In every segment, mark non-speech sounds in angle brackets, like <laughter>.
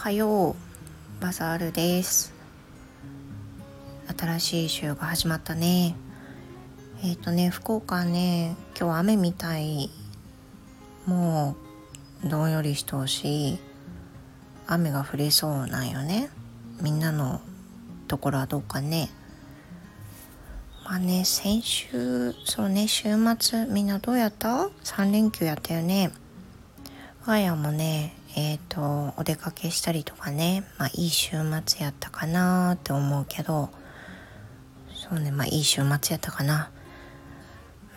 はよう。バザールです。新しい週が始まったね。えっ、ー、とね福岡ね今日雨みたい。もうどんよりしとうし雨が降りそうなんよね。みんなのところはどうかね。まあね先週そうね週末みんなどうやった ?3 連休やったよね。我が家もねえっ、ー、とお出かけしたりとかねまあいい週末やったかなって思うけどそうねまあいい週末やったかな。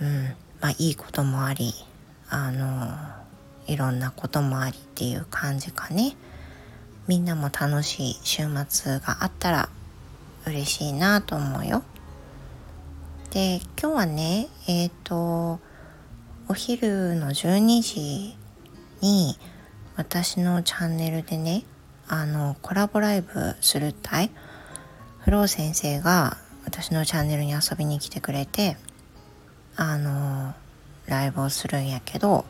うんまあいいこともありあのいろんなこともありっていう感じかね。みんなも楽しい週末があったら嬉しいなと思うよ。で今日はねえっ、ー、とお昼の12時に私のチャンネルでねあのコラボライブするたいフロー先生が私のチャンネルに遊びに来てくれてあのライブをするんやけど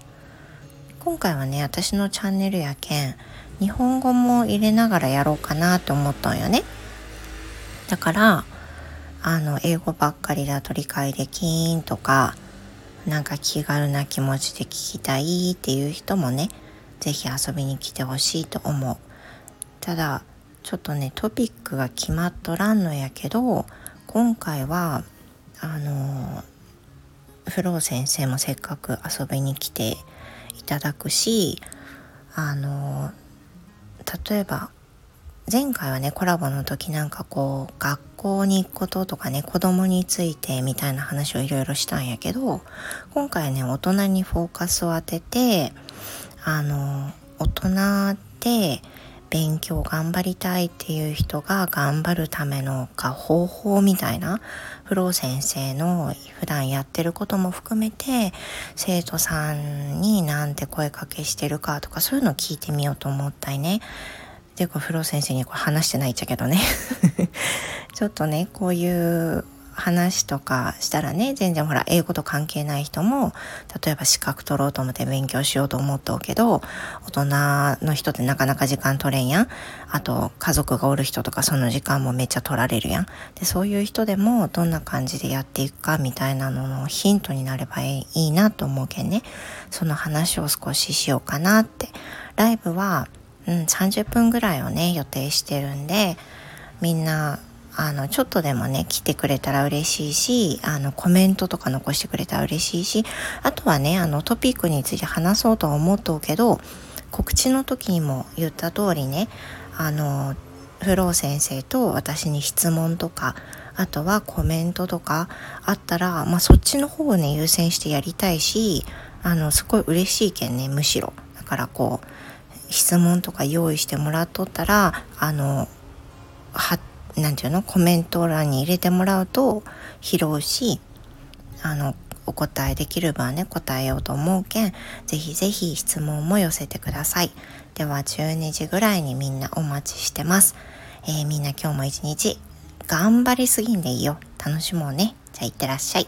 今回はね私のチャンネルやけん日本語も入れながらやろうかなと思ったんよね。だからあの英語ばっかりだと理解できんとかなんか気軽な気持ちで聞きたいっていう人もね是非遊びに来てほしいと思う。ただちょっとねトピックが決まっとらんのやけど今回はあのフロー先生もせっかく遊びに来ていただくしあの例えば前回はねコラボの時なんかこう学校に行くこととかね子供についてみたいな話をいろいろしたんやけど今回はね大人にフォーカスを当ててあの大人で勉強頑張りたいっていう人が頑張るためのか方法みたいなフロー先生の普段やってることも含めて生徒さんになんて声かけしてるかとかそういうのを聞いてみようと思ったりね。で、これフロー先生にこれ話してないっちゃけどね <laughs> ちょっとね、こういう話とかしたらね全然ほら英語と関係ない人も例えば資格取ろうと思って勉強しようと思っとうけど大人の人ってなかなか時間取れんやん。あと家族がおる人とかその時間もめっちゃ取られるやん。でそういう人でもどんな感じでやっていくかみたいなののヒントになればいいなと思うけんね。その話を少ししようかなって。ライブは、うん、30分ぐらいをね予定してるんでみんなあの、ちょっとでもね、来てくれたら嬉しいし、あの、コメントとか残してくれたら嬉しいし、あとはね、あの、トピックについて話そうとは思っとうけど、告知の時にも言った通りね、あの、フロー先生と私に質問とか、あとはコメントとかあったら、まあ、そっちの方をね、優先してやりたいし、あの、すごい嬉しいけんね、むしろ。だからこう、質問とか用意してもらっとったら、あの、は何て言うの？コメント欄に入れてもらうと拾うしあのお答えできる場ね答えようと思うけんぜひぜひ質問も寄せてください。では12時ぐらいにみんなお待ちしてます、えー、みんな今日も一日頑張りすぎんでいいよ。楽しもうね。じゃあいってらっしゃい。